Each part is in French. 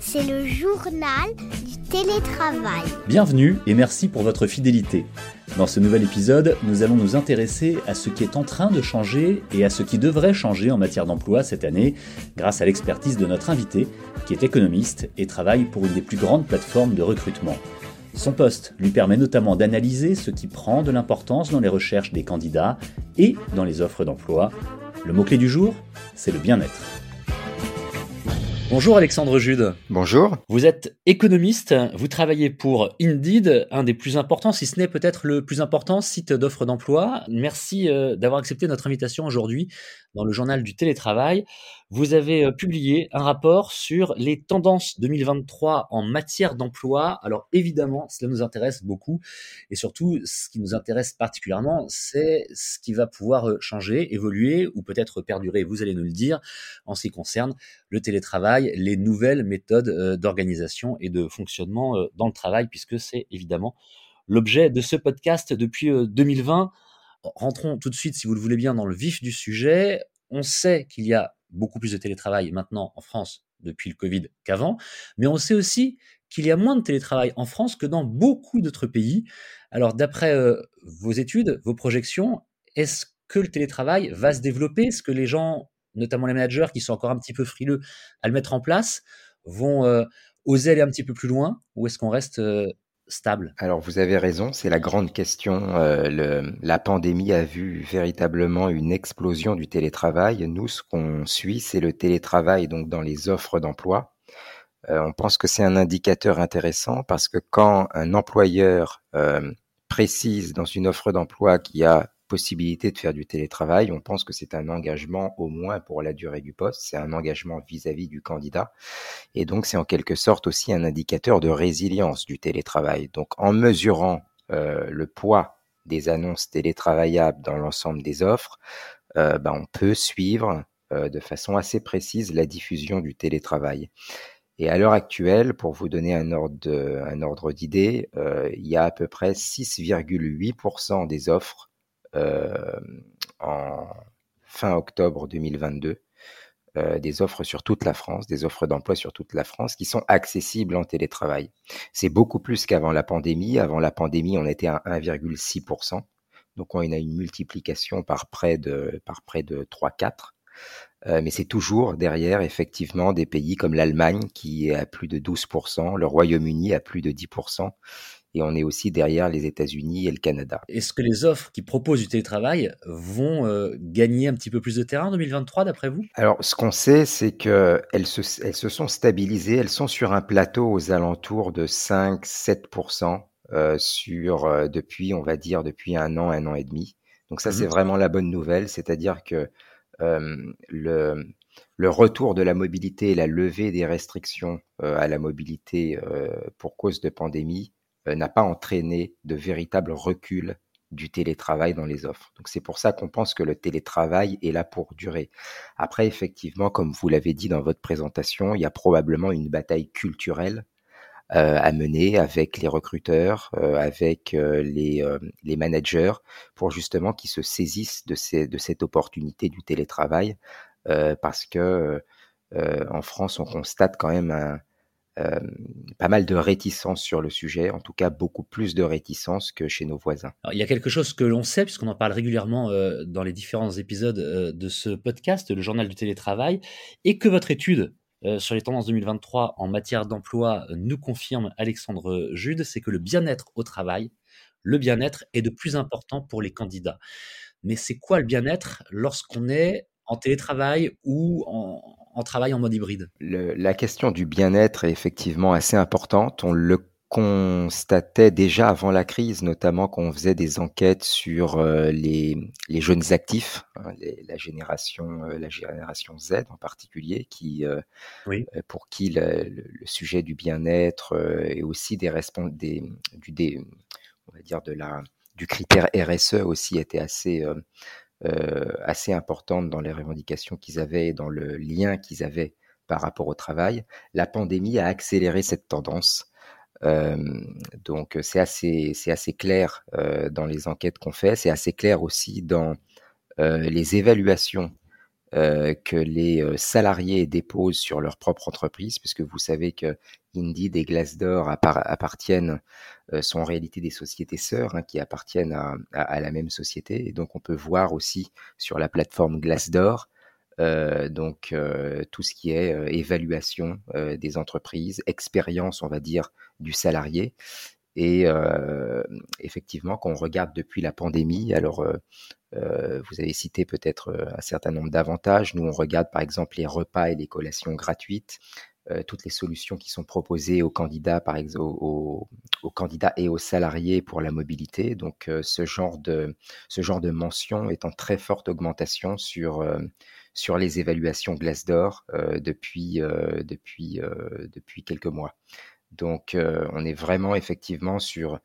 C'est le journal du télétravail. Bienvenue et merci pour votre fidélité. Dans ce nouvel épisode, nous allons nous intéresser à ce qui est en train de changer et à ce qui devrait changer en matière d'emploi cette année grâce à l'expertise de notre invité qui est économiste et travaille pour une des plus grandes plateformes de recrutement. Son poste lui permet notamment d'analyser ce qui prend de l'importance dans les recherches des candidats et dans les offres d'emploi. Le mot-clé du jour, c'est le bien-être. Bonjour Alexandre Jude. Bonjour. Vous êtes économiste, vous travaillez pour Indeed, un des plus importants, si ce n'est peut-être le plus important site d'offres d'emploi. Merci euh, d'avoir accepté notre invitation aujourd'hui dans le journal du télétravail. Vous avez euh, publié un rapport sur les tendances 2023 en matière d'emploi. Alors évidemment, cela nous intéresse beaucoup et surtout, ce qui nous intéresse particulièrement, c'est ce qui va pouvoir euh, changer, évoluer ou peut-être perdurer, vous allez nous le dire, en ce qui concerne le télétravail, les nouvelles méthodes euh, d'organisation et de fonctionnement dans le travail, puisque c'est évidemment l'objet de ce podcast depuis 2020. Rentrons tout de suite, si vous le voulez bien, dans le vif du sujet. On sait qu'il y a beaucoup plus de télétravail maintenant en France depuis le Covid qu'avant, mais on sait aussi qu'il y a moins de télétravail en France que dans beaucoup d'autres pays. Alors d'après euh, vos études, vos projections, est-ce que le télétravail va se développer? Est-ce que les gens, notamment les managers qui sont encore un petit peu frileux à le mettre en place, vont euh, oser aller un petit peu plus loin Ou est-ce qu'on reste euh, Alors vous avez raison, c'est la grande question. Euh, la pandémie a vu véritablement une explosion du télétravail. Nous, ce qu'on suit, c'est le télétravail donc dans les offres d'emploi. Euh, on pense que c'est un indicateur intéressant parce que quand un employeur euh, précise dans une offre d'emploi qui a possibilité de faire du télétravail, on pense que c'est un engagement au moins pour la durée du poste, c'est un engagement vis-à-vis du candidat, et donc c'est en quelque sorte aussi un indicateur de résilience du télétravail. Donc en mesurant euh, le poids des annonces télétravaillables dans l'ensemble des offres, euh, ben, on peut suivre euh, de façon assez précise la diffusion du télétravail. Et à l'heure actuelle, pour vous donner un ordre, d'idée, il y a à peu près 6,8% des offres en fin octobre 2022 euh, des offres sur toute la France, des offres d'emploi sur toute la France qui sont accessibles en télétravail. C'est beaucoup plus qu'avant la pandémie. Avant la pandémie, on était à 1,6%. Donc on a une multiplication par près de, par près de 3-4. Euh, mais c'est toujours derrière, effectivement, des pays comme l'Allemagne qui est à plus de 12%, le Royaume-Uni à plus de 10%, et on est aussi derrière les États-Unis et le Canada. Est-ce que les offres qui proposent du télétravail vont euh, gagner un petit peu plus de terrain en 2023 d'après vous? Alors ce qu'on sait, c'est qu'elles se, elles se sont stabilisées, elles sont sur un plateau aux alentours de 5-7% euh, sur, euh, depuis, on va dire, depuis un an, un an et demi. Donc ça, c'est mmh vraiment la bonne nouvelle, c'est-à-dire que le, le retour de la mobilité et la levée des restrictions à la mobilité pour cause de pandémie euh, n'a pas entraîné de véritable recul du télétravail dans les offres. Donc c'est pour ça qu'on pense que le télétravail est là pour durer. Après, effectivement, comme vous l'avez dit dans votre présentation, il y a probablement une bataille culturelle euh, à mener avec les recruteurs, euh, avec les, les, managers, pour justement qu'ils se saisissent de, ces, de cette opportunité du télétravail, parce que en France, on constate quand même un, euh, pas mal de réticence sur le sujet, en tout cas beaucoup plus de réticence que chez nos voisins. il y a quelque chose que l'on sait, puisqu'on en parle régulièrement euh, dans les différents épisodes euh, de ce podcast, le journal du télétravail, et que votre étude sur les tendances 2023 en matière d'emploi nous confirme, Alexandre Jude, c'est que le bien-être au travail, le bien-être est de plus important pour les candidats. Mais c'est quoi le bien-être lorsqu'on est en télétravail ou en, en travail en mode hybride La question du bien-être est effectivement assez importante. On le constatait déjà avant la crise, notamment quand on faisait des enquêtes sur euh, les, jeunes actifs, hein, la génération euh, la génération Z en particulier, qui euh, pour qui le, sujet du bien-être et aussi des, des du des, on va dire de la du critère RSE aussi était assez assez importante dans les revendications qu'ils avaient et dans le lien qu'ils avaient par rapport au travail. La pandémie a accéléré cette tendance. Euh, donc c'est assez, c'est assez clair euh, dans les enquêtes qu'on fait, c'est assez clair aussi dans euh, les évaluations que les salariés déposent sur leur propre entreprise, puisque vous savez que Indeed et Glassdoor appartiennent, sont en réalité des sociétés sœurs hein, qui appartiennent à, à, la même société. Et donc on peut voir aussi sur la plateforme Glassdoor euh, donc euh, tout ce qui est euh, évaluation des entreprises, expérience, on va dire, du salarié. Et effectivement, quand on regarde depuis la pandémie, alors vous avez cité peut-être un certain nombre d'avantages. Nous, on regarde par exemple les repas et les collations gratuites. toutes les solutions qui sont proposées aux candidats, par exemple, aux, candidats et aux salariés pour la mobilité. Donc, ce genre de ce genre de mention est en très forte augmentation sur sur les évaluations Glassdoor euh, depuis, euh, depuis, euh, depuis quelques mois. Donc on est vraiment effectivement sur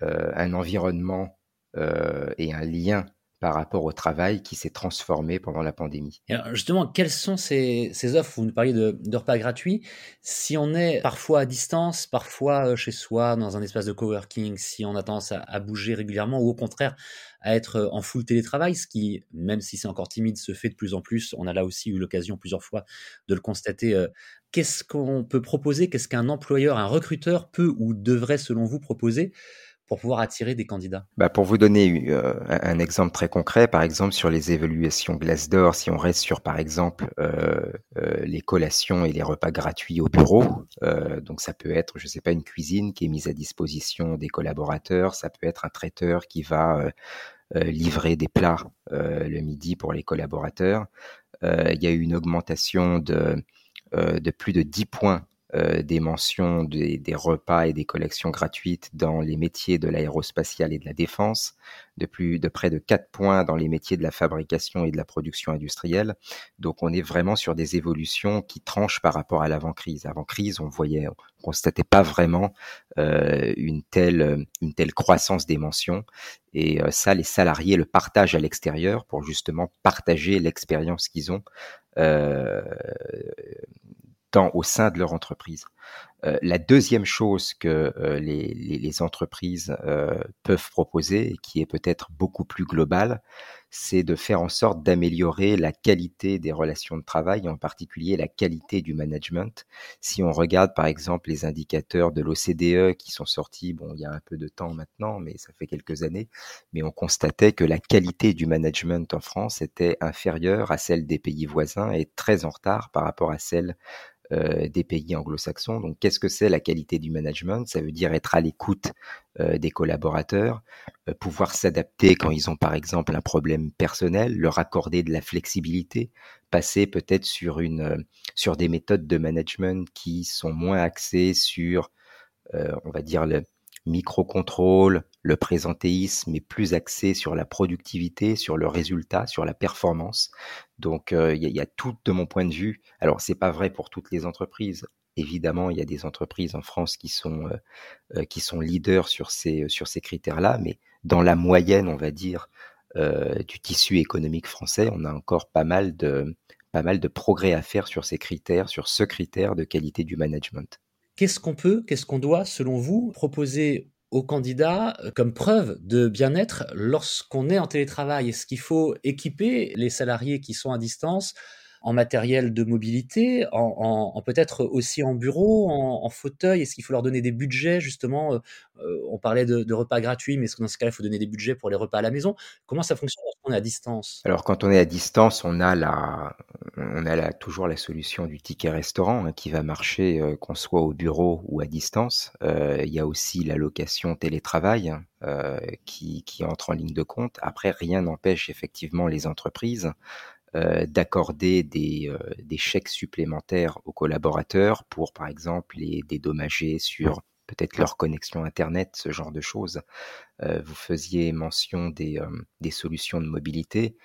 un environnement et un lien par rapport au travail qui s'est transformé pendant la pandémie. justement, quelles sont ces, ces, offres? Vous nous parliez de, de, repas gratuits. Si on est parfois à distance, parfois chez soi, dans un espace de coworking, si on a tendance à, à bouger régulièrement ou au contraire à être euh, en full télétravail, ce qui, même si c'est encore timide, se fait de plus en plus. On a là aussi eu l'occasion plusieurs fois de le constater. Euh, qu'est-ce qu'on peut proposer? Qu'est-ce qu'un employeur, un recruteur peut ou devrait, selon vous, proposer pour pouvoir attirer des candidats bah Pour vous donner euh, un exemple très concret, par exemple sur les évaluations Glassdoor, si on reste sur par exemple euh, euh, les collations et les repas gratuits au bureau, donc ça peut être, je sais pas, une cuisine qui est mise à disposition des collaborateurs, ça peut être un traiteur qui va livrer des plats le midi pour les collaborateurs. il y a eu une augmentation de, de plus de 10 points euh, des mentions des, des, repas et des collections gratuites dans les métiers de l'aérospatiale et de la défense, de plus de près de 4 points dans les métiers de la fabrication et de la production industrielle. Donc on est vraiment sur des évolutions qui tranchent par rapport à l'avant-crise. Avant-crise, on voyait, on constatait pas vraiment euh, une telle une telle croissance des mentions et euh, ça les salariés le partagent à l'extérieur pour justement partager l'expérience qu'ils ont euh, au sein de leur entreprise. Euh, la deuxième chose que euh, les, entreprises euh, peuvent proposer, qui est peut-être beaucoup plus globale, c'est de faire en sorte d'améliorer la qualité des relations de travail, en particulier la qualité du management. Si on regarde par exemple les indicateurs de l'OCDE qui sont sortis, bon, il y a un peu de temps maintenant, mais ça fait quelques années, mais on constatait que la qualité du management en France était inférieure à celle des pays voisins et très en retard par rapport à celle euh, des pays anglo-saxons. Donc, qu'est-ce que c'est la qualité du management? Ça veut dire être à l'écoute des collaborateurs, euh, pouvoir s'adapter quand ils ont par exemple un problème personnel, leur accorder de la flexibilité, passer peut-être sur une sur des méthodes de management qui sont moins axées sur, on va dire le micro-contrôle, le présentéisme est plus axé sur la productivité, sur le résultat, sur la performance. Donc euh, il y, a tout de mon point de vue. Alors c'est pas vrai pour toutes les entreprises. Évidemment, il y a des entreprises en France qui sont euh, euh, qui sont leaders sur ces sur ces critères-là, mais dans la moyenne, on va dire, du tissu économique français, on a encore pas mal de pas mal de progrès à faire sur ces critères, sur ce critère de qualité du management. Qu'est-ce qu'on peut, qu'est-ce qu'on doit, selon vous, proposer aux candidats euh, comme preuve de bien-être lorsqu'on est en télétravail? Est-ce qu'il faut équiper les salariés qui sont à distance en matériel de mobilité, en, peut-être aussi en bureau, en, fauteuil? Est-ce qu'il faut leur donner des budgets justement euh, euh, On parlait de, repas gratuits, mais est-ce que dans ce cas-là, il faut donner des budgets pour les repas à la maison? Comment ça fonctionne? Lorsqu'on est à distance? Alors quand on est à distance, on a, on toujours la solution du ticket restaurant hein, qui va marcher euh, qu'on soit au bureau ou à distance. il y a aussi la location télétravail qui, entre en ligne de compte. Après, rien n'empêche effectivement les entreprises d'accorder des, euh, des, chèques supplémentaires aux collaborateurs pour, par exemple, les dédommager sur peut-être leur connexion Internet, ce genre de choses. Euh, vous faisiez mention des, solutions de mobilité.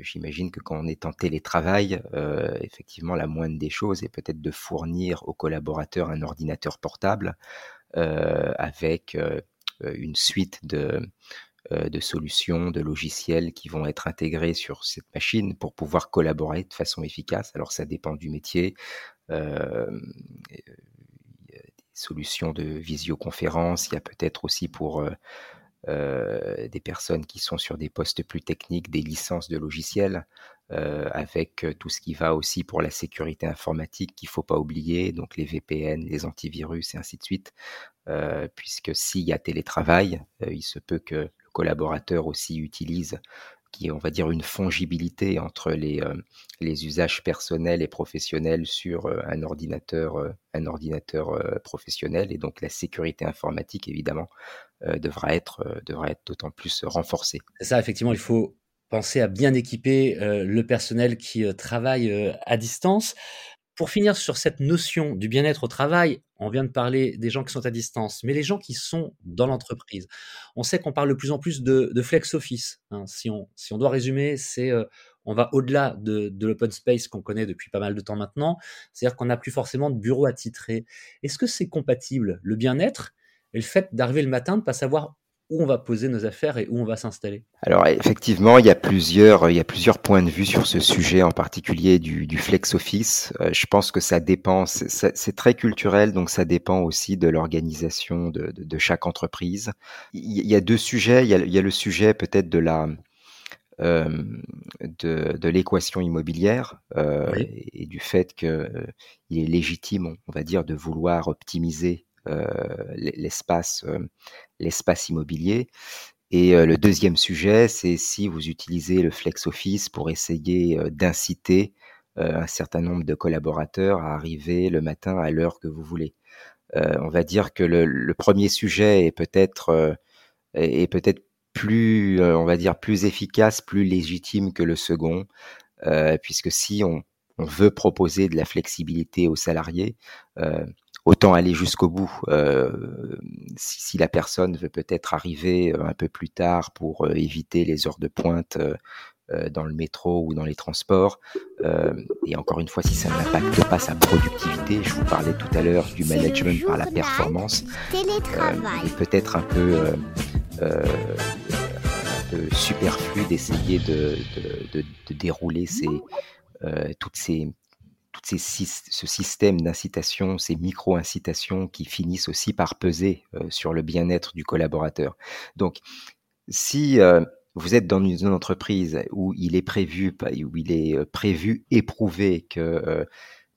J'imagine que quand on est en télétravail, effectivement, la moindre des choses est peut-être de fournir aux collaborateurs un ordinateur portable avec une suite de, euh, de solutions, de logiciels qui vont être intégrés sur cette machine pour pouvoir collaborer de façon efficace. Alors ça dépend du métier. Euh, des solutions de visioconférence, il y a peut-être aussi pour euh, des personnes qui sont sur des postes plus techniques, des licences de logiciels. avec tout ce qui va aussi pour la sécurité informatique qu'il faut pas oublier, donc les VPN, les antivirus et ainsi de suite, puisque s'il y a télétravail, il se peut que le collaborateur aussi utilise qui est, on va dire, une fongibilité entre les, euh, les usages personnels et professionnels sur euh, un ordinateur, euh, un ordinateur professionnel. Et donc, la sécurité informatique, évidemment, devra être, d'autant plus renforcée. Ça, effectivement, il faut penser à bien équiper le personnel qui travaille à distance. Pour finir sur cette notion du bien-être au travail, on vient de parler des gens qui sont à distance, mais les gens qui sont dans l'entreprise. On sait qu'on parle de plus en plus de, flex office. Hein. Si, on, doit résumer, c'est euh, on va au-delà de, de l'open space qu'on connaît depuis pas mal de temps maintenant. C'est-à-dire qu'on n'a plus forcément de bureau attitré. Est-ce que c'est compatible le bien-être et le fait d'arriver le matin, de ne pas savoir où on va poser nos affaires et où on va s'installer Alors effectivement, il y a plusieurs, il y a plusieurs points de vue sur ce sujet, en particulier du, du flex office. Euh, je pense que ça dépend, c'est très culturel, donc ça dépend aussi de l'organisation de, de, de, chaque entreprise. Il y a deux sujets. Il y a, il y a le sujet peut-être de la euh, de, de l'équation immobilière euh, et, et, du fait qu'il euh, est légitime, on va dire, de vouloir optimiser l'espace euh, l'espace immobilier. Et euh, le deuxième sujet, c'est si vous utilisez le flex office pour essayer d'inciter un certain nombre de collaborateurs à arriver le matin à l'heure que vous voulez. on va dire que le, premier sujet est peut-être est peut-être plus, on va dire, plus efficace, plus légitime que le second, euh, puisque si on, on, veut proposer de la flexibilité aux salariés, euh, autant aller jusqu'au bout. Euh, si, si, la personne veut peut-être arriver euh, un peu plus tard pour euh, éviter les heures de pointe dans le métro ou dans les transports, et encore une fois, si ça n'impacte pas sa productivité, je vous parlais tout à l'heure du management par la performance, et peut-être un peu, superflu d'essayer de, de, de, de, dérouler ces, toutes ces tout ce système d'incitation, ces micro-incitations qui finissent aussi par peser sur le bien-être du collaborateur. Donc, si vous êtes dans une entreprise où il est prévu, où il est prévu, éprouvé que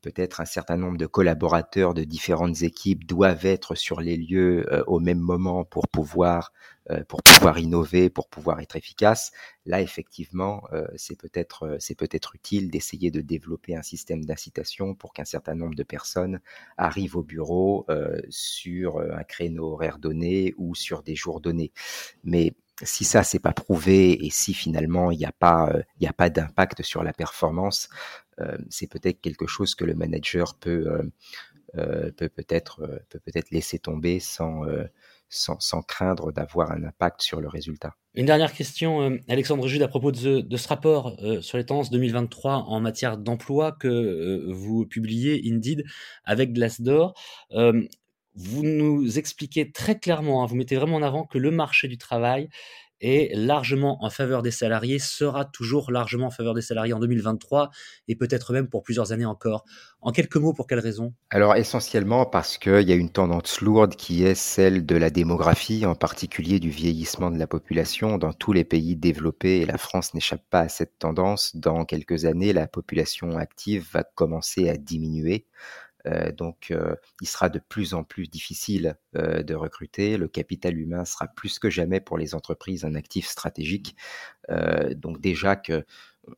peut-être un certain nombre de collaborateurs de différentes équipes doivent être sur les lieux euh, au même moment pour pouvoir euh, pour pouvoir innover, pour pouvoir être efficace. Là, effectivement, euh, c'est peut-être c'est peut-être utile d'essayer de développer un système d'incitation pour qu'un certain nombre de personnes arrivent au bureau sur un créneau horaire donné ou sur des jours donnés. Mais si ça c'est pas prouvé et si finalement il n'y a pas il n'y a pas d'impact sur la performance, euh, c'est peut-être quelque chose que le manager peut euh, euh, peut peut-être peut peut-être laisser tomber sans sans, craindre d'avoir un impact sur le résultat. Une dernière question, Alexandre Jude, à propos de, de ce rapport sur les tendances 2023 en matière d'emploi que vous publiez, Indeed, avec Glassdoor. vous nous expliquez très clairement, hein, vous mettez vraiment en avant que le marché du travail est largement en faveur des salariés, sera toujours largement en faveur des salariés en 2023 et peut-être même pour plusieurs années encore. En quelques mots, pour quelles raisons Alors essentiellement parce qu'il y a une tendance lourde qui est celle de la démographie, en particulier du vieillissement de la population dans tous les pays développés et la France n'échappe pas à cette tendance. Dans quelques années, la population active va commencer à diminuer. Euh, donc, euh, il sera de plus en plus difficile euh, de recruter. Le capital humain sera plus que jamais pour les entreprises un actif stratégique. donc déjà que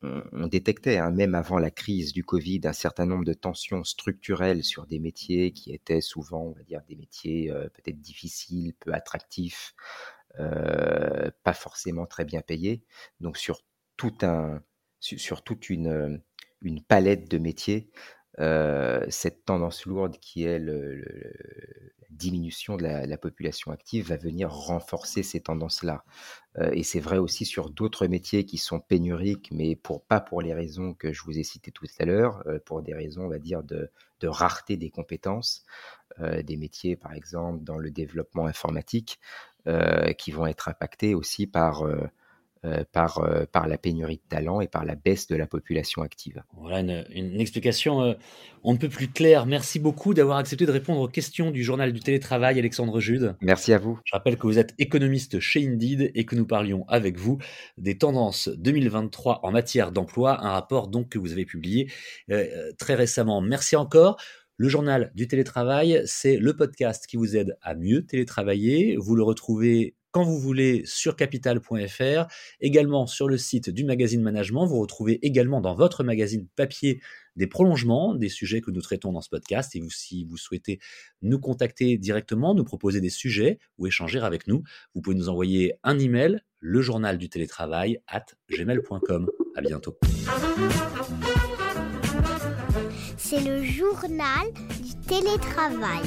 on, détectait, hein, même avant la crise du Covid, un certain nombre de tensions structurelles sur des métiers qui étaient souvent, on va dire, des métiers peut-être difficiles, peu attractifs, pas forcément très bien payés. Donc sur tout un, sur toute une, une palette de métiers, euh, cette tendance lourde qui est la diminution de la, la, population active va venir renforcer ces tendances-là. Euh, et c'est vrai aussi sur d'autres métiers qui sont pénuriques, mais pour pas pour les raisons que je vous ai citées tout à l'heure, euh, pour des raisons, on va dire, de, rareté des compétences, des métiers, par exemple, dans le développement informatique, qui vont être impactés aussi par euh, par, euh, par la pénurie de talent et par la baisse de la population active. Voilà une, une explication euh, on ne peut plus claire. Merci beaucoup d'avoir accepté de répondre aux questions du journal du télétravail, Alexandre Jude. Merci à vous. Je rappelle que vous êtes économiste chez Indeed et que nous parlions avec vous des tendances 2023 en matière d'emploi, un rapport donc que vous avez publié très récemment. Merci encore. Le journal du télétravail, c'est le podcast qui vous aide à mieux télétravailler. Vous le retrouvez vous voulez sur capital.fr, également sur le site du magazine Management. Vous retrouvez également dans votre magazine papier des prolongements des sujets que nous traitons dans ce podcast. Et vous, si vous souhaitez nous contacter directement, nous proposer des sujets ou échanger avec nous, vous pouvez nous envoyer un email, le journal du télétravail at gmail.com. À bientôt. C'est le journal du télétravail.